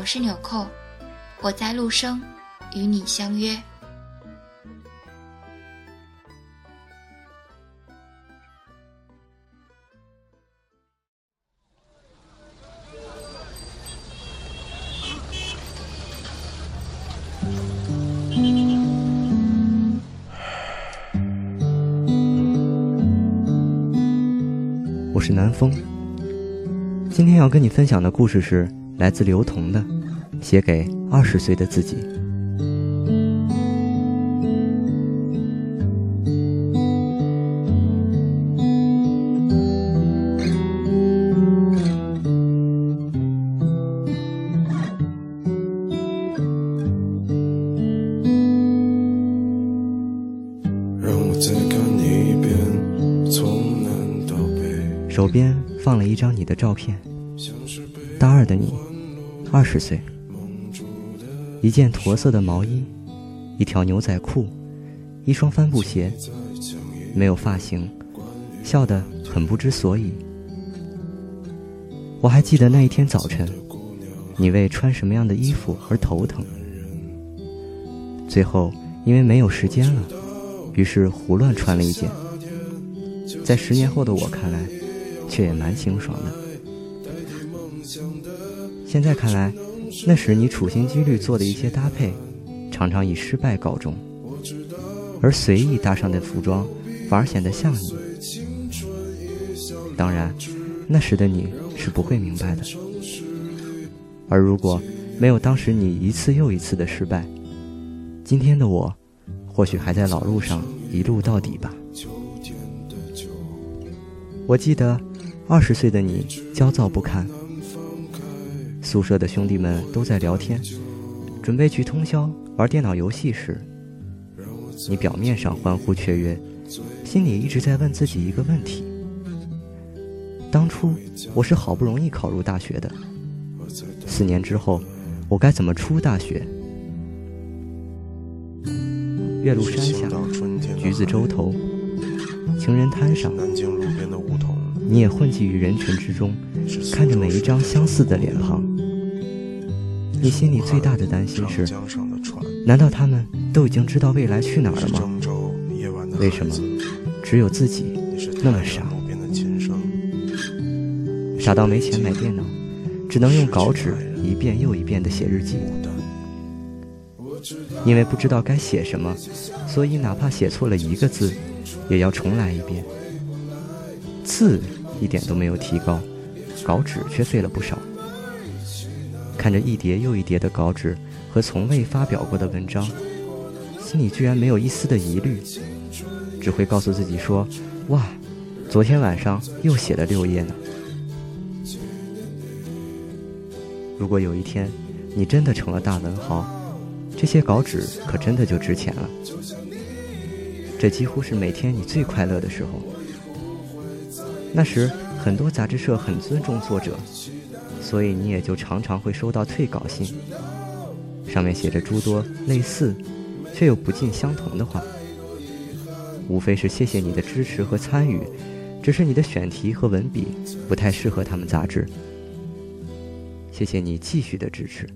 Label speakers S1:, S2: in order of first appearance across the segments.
S1: 我是纽扣，我在陆生与你相约。
S2: 我是南风，今天要跟你分享的故事是。来自刘同的，写给二十岁的自己。手边放了一张你的照片，大二的你。二十岁，一件驼色的毛衣，一条牛仔裤，一双帆布鞋，没有发型，笑得很不知所以。我还记得那一天早晨，你为穿什么样的衣服而头疼，最后因为没有时间了，于是胡乱穿了一件，在十年后的我看来，却也蛮清爽的。现在看来，那时你处心积虑做的一些搭配，常常以失败告终，而随意搭上的服装，反而显得像你。当然，那时的你是不会明白的。而如果没有当时你一次又一次的失败，今天的我，或许还在老路上一路到底吧。我记得，二十岁的你焦躁不堪。宿舍的兄弟们都在聊天，准备去通宵玩电脑游戏时，你表面上欢呼雀跃，心里一直在问自己一个问题：当初我是好不容易考入大学的，四年之后我该怎么出大学？岳麓山下，橘子洲头，情人滩上，你也混迹于人群之中，看着每一张相似的脸庞。你心里最大的担心是：难道他们都已经知道未来去哪儿了吗？为什么只有自己那么傻？傻到没钱买电脑，只能用稿纸一遍又一遍地写日记。因为不知道该写什么，所以哪怕写错了一个字，也要重来一遍。字一点都没有提高，稿纸却废了不少。看着一叠又一叠的稿纸和从未发表过的文章，心里居然没有一丝的疑虑，只会告诉自己说：“哇，昨天晚上又写了六页呢。”如果有一天你真的成了大文豪，这些稿纸可真的就值钱了。这几乎是每天你最快乐的时候。那时很多杂志社很尊重作者。所以你也就常常会收到退稿信，上面写着诸多类似，却又不尽相同的话，无非是谢谢你的支持和参与，只是你的选题和文笔不太适合他们杂志。谢谢你继续的支持。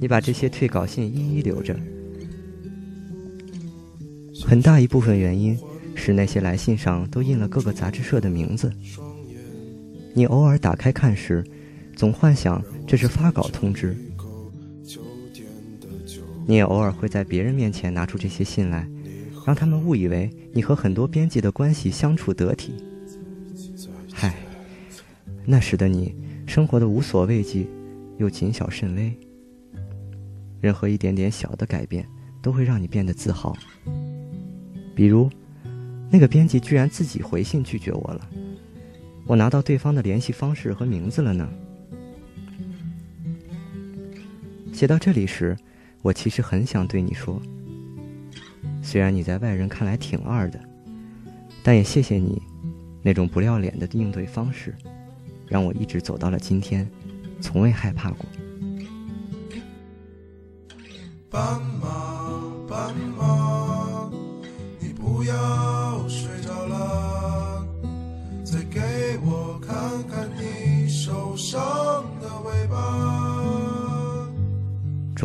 S2: 你把这些退稿信一一留着，很大一部分原因是那些来信上都印了各个杂志社的名字。你偶尔打开看时，总幻想这是发稿通知。你也偶尔会在别人面前拿出这些信来，让他们误以为你和很多编辑的关系相处得体。嗨，那时的你生活的无所畏惧，又谨小慎微。任何一点点小的改变，都会让你变得自豪。比如，那个编辑居然自己回信拒绝我了，我拿到对方的联系方式和名字了呢。写到这里时。我其实很想对你说，虽然你在外人看来挺二的，但也谢谢你那种不要脸的应对方式，让我一直走到了今天，从未害怕过。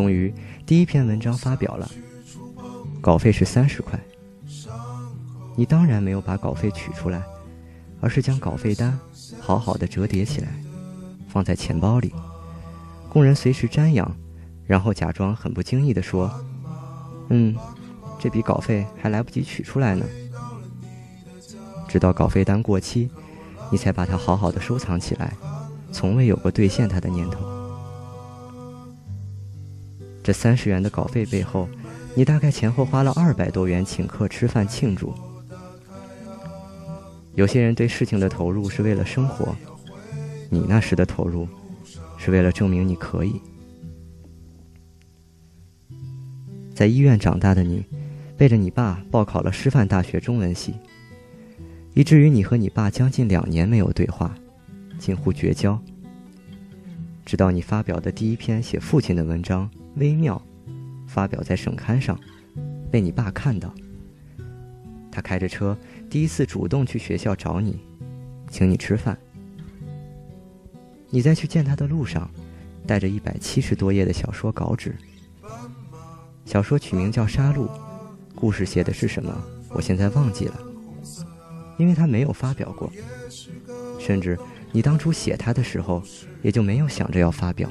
S2: 终于。第一篇文章发表了，稿费是三十块。你当然没有把稿费取出来，而是将稿费单好好的折叠起来，放在钱包里，供人随时瞻仰，然后假装很不经意地说：“嗯，这笔稿费还来不及取出来呢。”直到稿费单过期，你才把它好好的收藏起来，从未有过兑现它的念头。这三十元的稿费背后，你大概前后花了二百多元请客吃饭庆祝。有些人对事情的投入是为了生活，你那时的投入，是为了证明你可以。在医院长大的你，背着你爸报考了师范大学中文系，以至于你和你爸将近两年没有对话，近乎绝交。直到你发表的第一篇写父亲的文章。微妙，发表在省刊上，被你爸看到。他开着车，第一次主动去学校找你，请你吃饭。你在去见他的路上，带着一百七十多页的小说稿纸。小说取名叫《杀戮》，故事写的是什么，我现在忘记了，因为他没有发表过，甚至你当初写他的时候，也就没有想着要发表。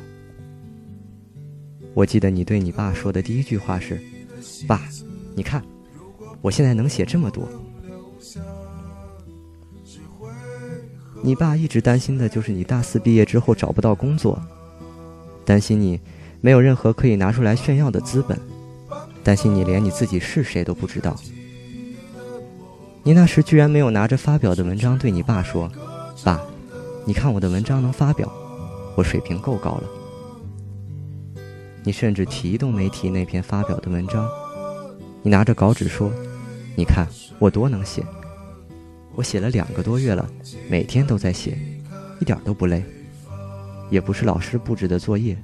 S2: 我记得你对你爸说的第一句话是：“爸，你看，我现在能写这么多。”你爸一直担心的就是你大四毕业之后找不到工作，担心你没有任何可以拿出来炫耀的资本，担心你连你自己是谁都不知道。你那时居然没有拿着发表的文章对你爸说：“爸，你看我的文章能发表，我水平够高了。”你甚至提都没提那篇发表的文章，你拿着稿纸说：“你看我多能写，我写了两个多月了，每天都在写，一点都不累，也不是老师布置的作业。”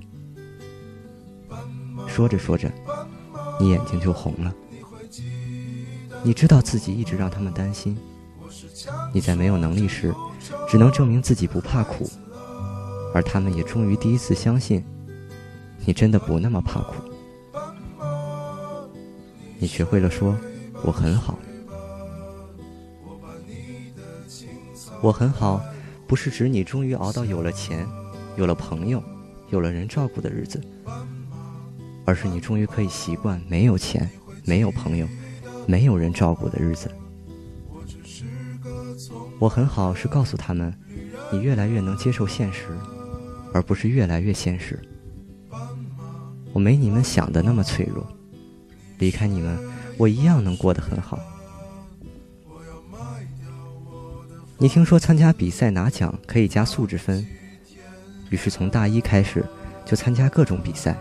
S2: 说着说着，你眼睛就红了。你知道自己一直让他们担心，你在没有能力时，只能证明自己不怕苦，而他们也终于第一次相信。你真的不那么怕苦，你学会了说我很好，我很好，不是指你终于熬到有了钱、有了朋友、有了人照顾的日子，而是你终于可以习惯没有钱、没有朋友、没有人照顾的日子。我很好是告诉他们，你越来越能接受现实，而不是越来越现实。我没你们想的那么脆弱，离开你们，我一样能过得很好。你听说参加比赛拿奖可以加素质分，于是从大一开始就参加各种比赛。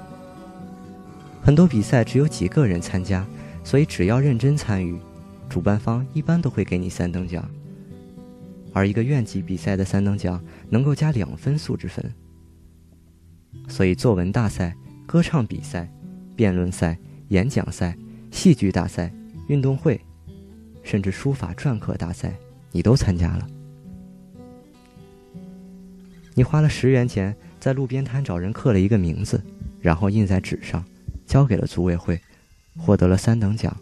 S2: 很多比赛只有几个人参加，所以只要认真参与，主办方一般都会给你三等奖。而一个院级比赛的三等奖能够加两分素质分，所以作文大赛。歌唱比赛、辩论赛、演讲赛、戏剧大赛、运动会，甚至书法篆刻大赛，你都参加了。你花了十元钱在路边摊找人刻了一个名字，然后印在纸上，交给了组委会，获得了三等奖。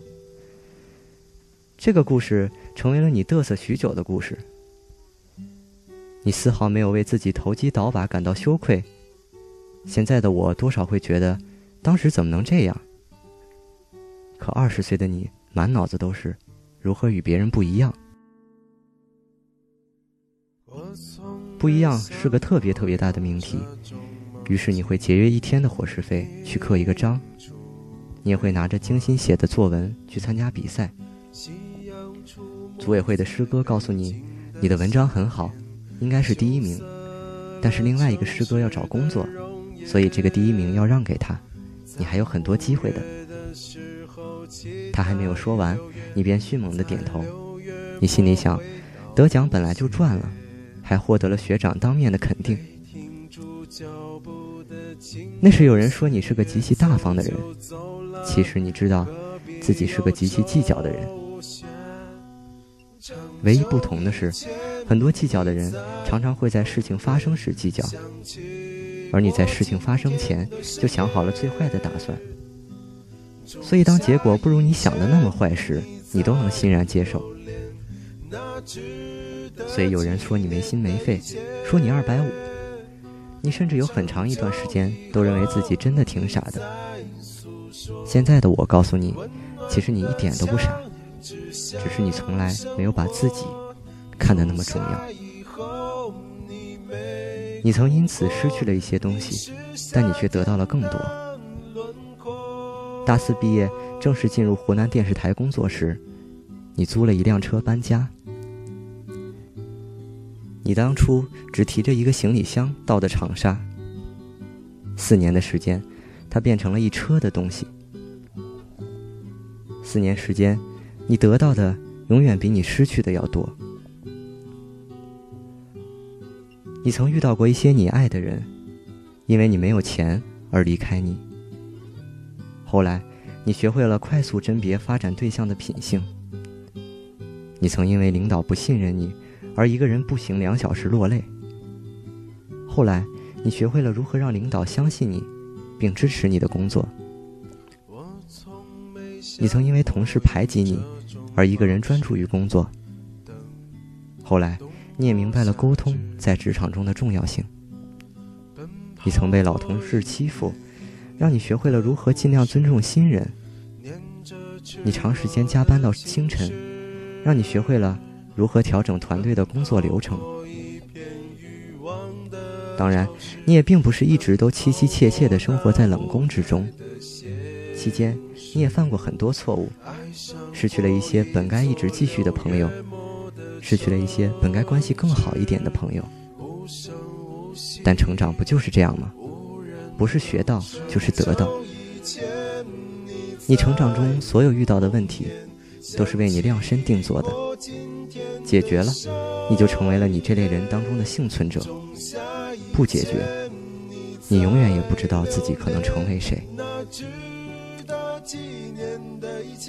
S2: 这个故事成为了你嘚瑟许久的故事。你丝毫没有为自己投机倒把感到羞愧。现在的我多少会觉得，当时怎么能这样？可二十岁的你，满脑子都是如何与别人不一样。不一样是个特别特别大的命题，于是你会节约一天的伙食费去刻一个章，你也会拿着精心写的作文去参加比赛。组委会的师哥告诉你，你的文章很好，应该是第一名，但是另外一个师哥要找工作，所以这个第一名要让给他，你还有很多机会的。他还没有说完，你便迅猛的点头，你心里想，得奖本来就赚了。还获得了学长当面的肯定。那时有人说你是个极其大方的人，其实你知道，自己是个极其计较的人。唯一不同的是，很多计较的人常常会在事情发生时计较，而你在事情发生前就想好了最坏的打算。所以当结果不如你想的那么坏时，你都能欣然接受。所以有人说你没心没肺，说你二百五，你甚至有很长一段时间都认为自己真的挺傻的。现在的我告诉你，其实你一点都不傻，只是你从来没有把自己看得那么重要。你曾因此失去了一些东西，但你却得到了更多。大四毕业，正式进入湖南电视台工作时，你租了一辆车搬家。你当初只提着一个行李箱到的长沙，四年的时间，它变成了一车的东西。四年时间，你得到的永远比你失去的要多。你曾遇到过一些你爱的人，因为你没有钱而离开你。后来，你学会了快速甄别发展对象的品性。你曾因为领导不信任你。而一个人步行两小时落泪。后来，你学会了如何让领导相信你，并支持你的工作。你曾因为同事排挤你，而一个人专注于工作。后来，你也明白了沟通在职场中的重要性。你曾被老同事欺负，让你学会了如何尽量尊重新人。你长时间加班到清晨，让你学会了。如何调整团队的工作流程？当然，你也并不是一直都凄凄切切地生活在冷宫之中。期间，你也犯过很多错误，失去了一些本该一直继续的朋友，失去了一些本该关系更好一点的朋友。但成长不就是这样吗？不是学到就是得到。你成长中所有遇到的问题，都是为你量身定做的。解决了，你就成为了你这类人当中的幸存者；不解决，你永远也不知道自己可能成为谁。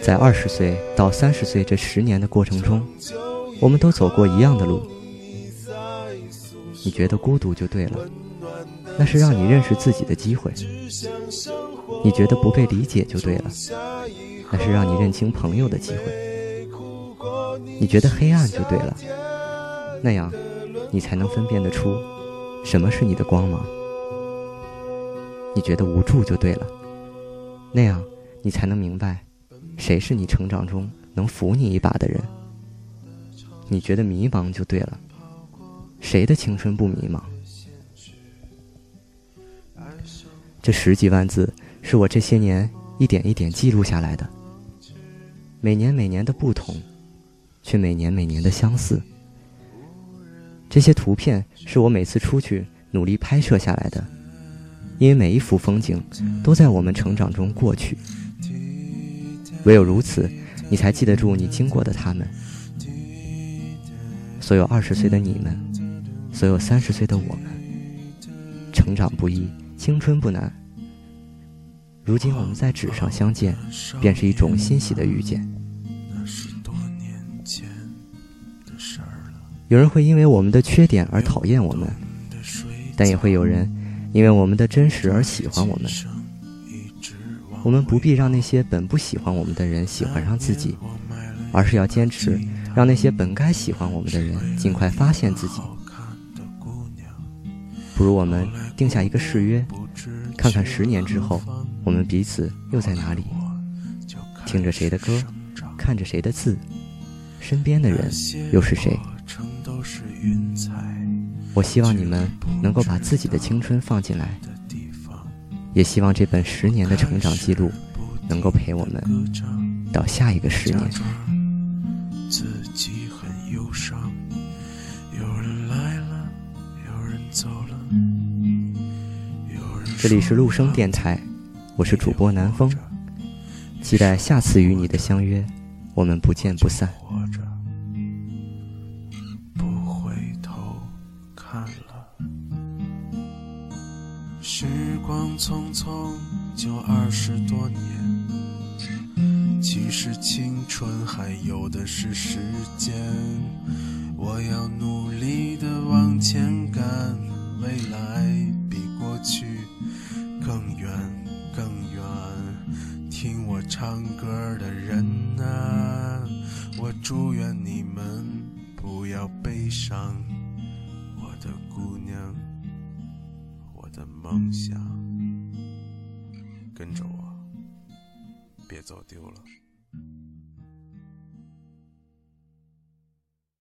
S2: 在二十岁到三十岁这十年的过程中，我们都走过一样的路。你觉得孤独就对了，那是让你认识自己的机会；你觉得不被理解就对了，那是让你认清朋友的机会。你觉得黑暗就对了，那样，你才能分辨得出，什么是你的光芒。你觉得无助就对了，那样，你才能明白，谁是你成长中能扶你一把的人。你觉得迷茫就对了，谁的青春不迷茫？这十几万字是我这些年一点一点记录下来的，每年每年的不同。却每年每年的相似。这些图片是我每次出去努力拍摄下来的，因为每一幅风景都在我们成长中过去。唯有如此，你才记得住你经过的他们。所有二十岁的你们，所有三十岁的我们，成长不易，青春不难。如今我们在纸上相见，便是一种欣喜的遇见。有人会因为我们的缺点而讨厌我们，但也会有人因为我们的真实而喜欢我们。我们不必让那些本不喜欢我们的人喜欢上自己，而是要坚持让那些本该喜欢我们的人尽快发现自己。不如我们定下一个誓约，
S3: 看看十年之后，我们彼此又在哪里？听着谁的歌，看着谁的字，身边的人又是谁？我希望你们能够把自己的青春放进来，也希望这本十年的成长记录能够陪我们到下一个十年。自己很忧伤，有人来了，有人走了。这里是陆生电台，我是主播南风，期待下次与你的相约，我们不见不散。不还有的是时间，我要努力的往前赶，未来比过去。更远，更远，听我唱歌的人啊，我祝愿你们不要悲伤，我的姑娘，我的梦想，跟着我，别走丢了。